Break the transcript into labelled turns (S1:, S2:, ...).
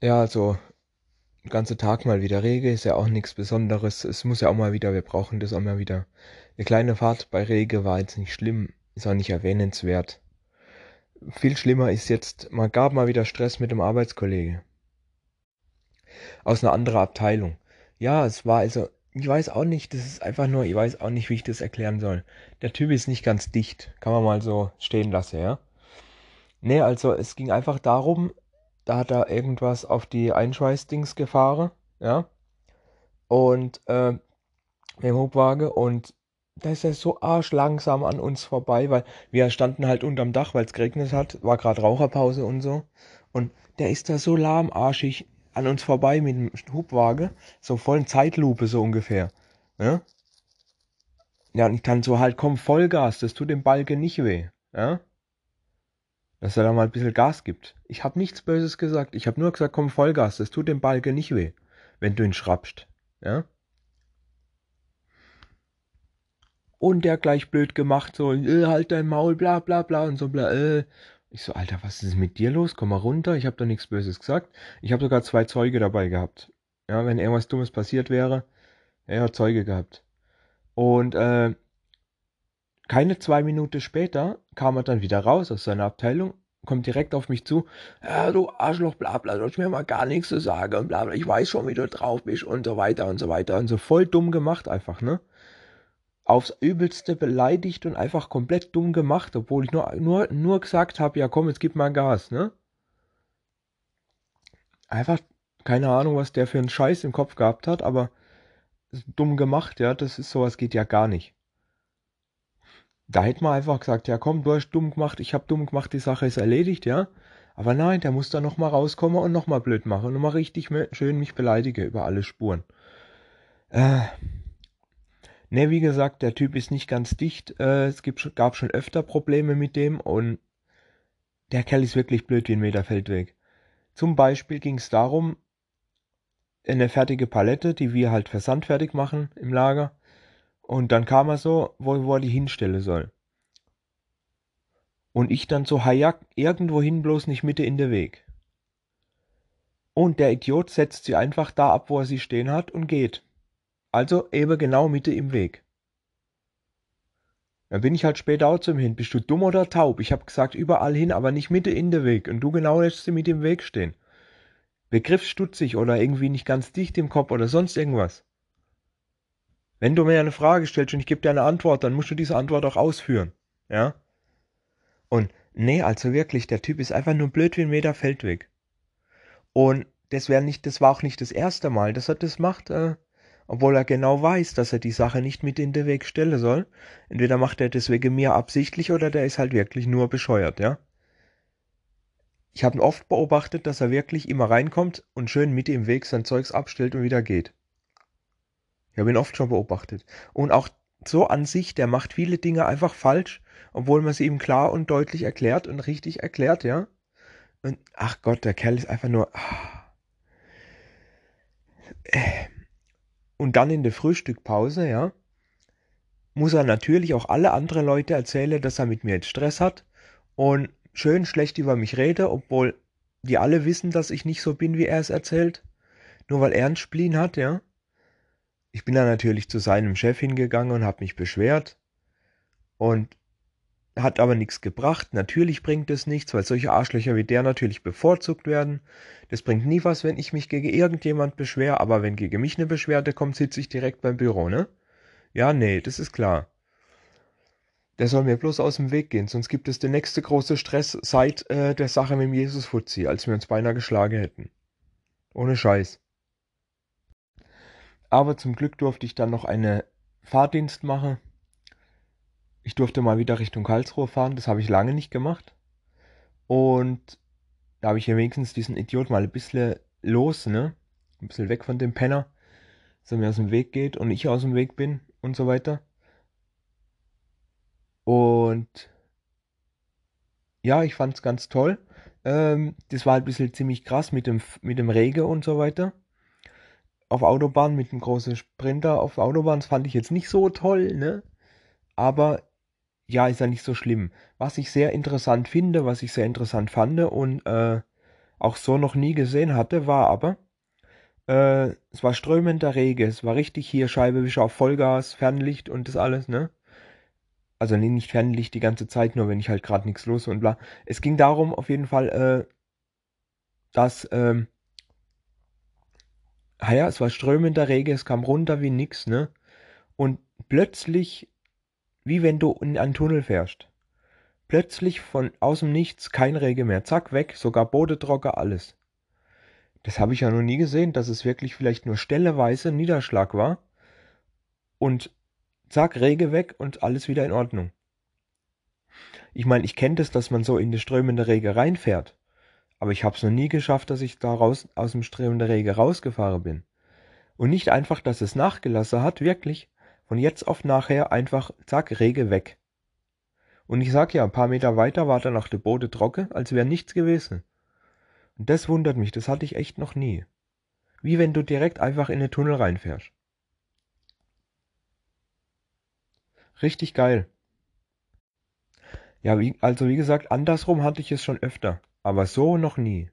S1: Ja, also, den ganzen Tag mal wieder Regen ist ja auch nichts Besonderes. Es muss ja auch mal wieder, wir brauchen das auch mal wieder. Eine kleine Fahrt bei Regen war jetzt nicht schlimm, ist auch nicht erwähnenswert. Viel schlimmer ist jetzt, man gab mal wieder Stress mit dem Arbeitskollege. Aus einer anderen Abteilung. Ja, es war also, ich weiß auch nicht, das ist einfach nur, ich weiß auch nicht, wie ich das erklären soll. Der Typ ist nicht ganz dicht, kann man mal so stehen lassen, ja. Nee, also es ging einfach darum, da hat er irgendwas auf die Einschweißdings gefahren, ja. Und äh, mit dem Hubwagen und da ist er so arschlangsam an uns vorbei, weil wir standen halt unterm Dach, weil es geregnet hat, war gerade Raucherpause und so. Und der ist da so lahmarschig an uns vorbei mit dem Hubwagen, so voll in Zeitlupe so ungefähr. Ja? ja, und ich dann so halt, komm, Vollgas, das tut dem Balken nicht weh. Ja? Dass er da mal ein bisschen Gas gibt. Ich habe nichts Böses gesagt. Ich habe nur gesagt, komm, Vollgas, das tut dem Balken nicht weh, wenn du ihn schrappst. Ja? Und der gleich blöd gemacht, so, äh, halt dein Maul, bla bla bla und so bla, äh. Ich so, Alter, was ist mit dir los? Komm mal runter, ich habe doch nichts Böses gesagt. Ich habe sogar zwei Zeuge dabei gehabt. Ja, wenn irgendwas Dummes passiert wäre, er hat Zeuge gehabt. Und äh, keine zwei Minuten später kam er dann wieder raus aus seiner Abteilung, kommt direkt auf mich zu. Ja, du Arschloch, bla bla, sollst mir mal gar nichts zu sagen und bla bla, ich weiß schon, wie du drauf bist und so weiter und so weiter. Und so voll dumm gemacht einfach, ne? aufs Übelste beleidigt und einfach komplett dumm gemacht, obwohl ich nur, nur, nur gesagt habe, ja komm, jetzt gib mal Gas, ne? Einfach, keine Ahnung, was der für einen Scheiß im Kopf gehabt hat, aber dumm gemacht, ja, das ist sowas geht ja gar nicht. Da hätte man einfach gesagt, ja komm, du hast dumm gemacht, ich habe dumm gemacht, die Sache ist erledigt, ja. Aber nein, der muss da nochmal rauskommen und nochmal blöd machen und mal richtig schön mich beleidige über alle Spuren. Äh, Ne, wie gesagt, der Typ ist nicht ganz dicht. Äh, es gibt, gab schon öfter Probleme mit dem und der Kerl ist wirklich blöd wie ein Meter Feldweg. Zum Beispiel ging es darum, eine fertige Palette, die wir halt versandfertig machen im Lager. Und dann kam er so, wo, wo er die hinstellen soll. Und ich dann so, Hayak, irgendwo hin, bloß nicht Mitte in der Weg. Und der Idiot setzt sie einfach da ab, wo er sie stehen hat und geht. Also eben genau Mitte im Weg. Dann bin ich halt später auch zum hin. Bist du dumm oder taub? Ich hab gesagt, überall hin, aber nicht Mitte in der Weg. Und du genau lässt sie mit im Weg stehen. Begriffsstutzig oder irgendwie nicht ganz dicht im Kopf oder sonst irgendwas. Wenn du mir eine Frage stellst und ich gebe dir eine Antwort, dann musst du diese Antwort auch ausführen. Ja? Und nee, also wirklich, der Typ ist einfach nur blöd wie ein Meter Feldweg. Und das wäre nicht, das war auch nicht das erste Mal, dass er das macht. Äh, obwohl er genau weiß, dass er die Sache nicht mit in den Weg stellen soll. Entweder macht er das wegen mir absichtlich oder der ist halt wirklich nur bescheuert, ja. Ich habe oft beobachtet, dass er wirklich immer reinkommt und schön mit im Weg sein Zeugs abstellt und wieder geht. Ich habe ihn oft schon beobachtet. Und auch so an sich, der macht viele Dinge einfach falsch, obwohl man sie ihm klar und deutlich erklärt und richtig erklärt, ja. Und ach Gott, der Kerl ist einfach nur. Ah. Äh und dann in der Frühstückpause, ja, muss er natürlich auch alle anderen Leute erzählen, dass er mit mir jetzt Stress hat und schön schlecht über mich rede, obwohl die alle wissen, dass ich nicht so bin, wie er es erzählt. Nur weil er einen Spleen hat, ja. Ich bin dann natürlich zu seinem Chef hingegangen und habe mich beschwert. Und hat aber nichts gebracht. Natürlich bringt es nichts, weil solche Arschlöcher wie der natürlich bevorzugt werden. Das bringt nie was, wenn ich mich gegen irgendjemand beschwere, aber wenn gegen mich eine Beschwerde kommt, sitze ich direkt beim Büro, ne? Ja, nee, das ist klar. Der soll mir bloß aus dem Weg gehen, sonst gibt es den nächste große Stress seit äh, der Sache mit dem Jesus Fuzzi, als wir uns beinahe geschlagen hätten. Ohne Scheiß. Aber zum Glück durfte ich dann noch eine Fahrdienst machen ich durfte mal wieder Richtung Karlsruhe fahren, das habe ich lange nicht gemacht. Und da habe ich ja wenigstens diesen Idiot mal ein bisschen los, ne? Ein bisschen weg von dem Penner, dass er mir aus dem Weg geht und ich aus dem Weg bin und so weiter. Und ja, ich fand es ganz toll. Ähm, das war ein bisschen ziemlich krass mit dem, mit dem Regen und so weiter. Auf Autobahn mit einem großen Sprinter auf Autobahn, das fand ich jetzt nicht so toll, ne? Aber ja, ist ja nicht so schlimm. Was ich sehr interessant finde, was ich sehr interessant fand und äh, auch so noch nie gesehen hatte, war aber, äh, es war strömender Regen, es war richtig hier Scheibewischer auf Vollgas, Fernlicht und das alles, ne? Also nee, nicht Fernlicht die ganze Zeit, nur wenn ich halt gerade nichts los und bla. Es ging darum auf jeden Fall, äh, dass, ähm, ah ja, es war strömender Regen, es kam runter wie nix, ne? Und plötzlich, wie wenn du in einen Tunnel fährst. Plötzlich von aus dem Nichts kein Regen mehr. Zack, weg, sogar Bodetrocker, alles. Das habe ich ja noch nie gesehen, dass es wirklich vielleicht nur stelleweise Niederschlag war. Und zack, Rege weg und alles wieder in Ordnung. Ich meine, ich kenne das, dass man so in die strömende Rege reinfährt. Aber ich habe es noch nie geschafft, dass ich da raus, aus dem strömenden Rege rausgefahren bin. Und nicht einfach, dass es nachgelassen hat, wirklich. Von jetzt auf nachher einfach, zack, Rege weg. Und ich sag ja, ein paar Meter weiter war dann auch der Boden trocken, als wäre nichts gewesen. Und das wundert mich, das hatte ich echt noch nie. Wie wenn du direkt einfach in den Tunnel reinfährst. Richtig geil. Ja, wie, also wie gesagt, andersrum hatte ich es schon öfter, aber so noch nie.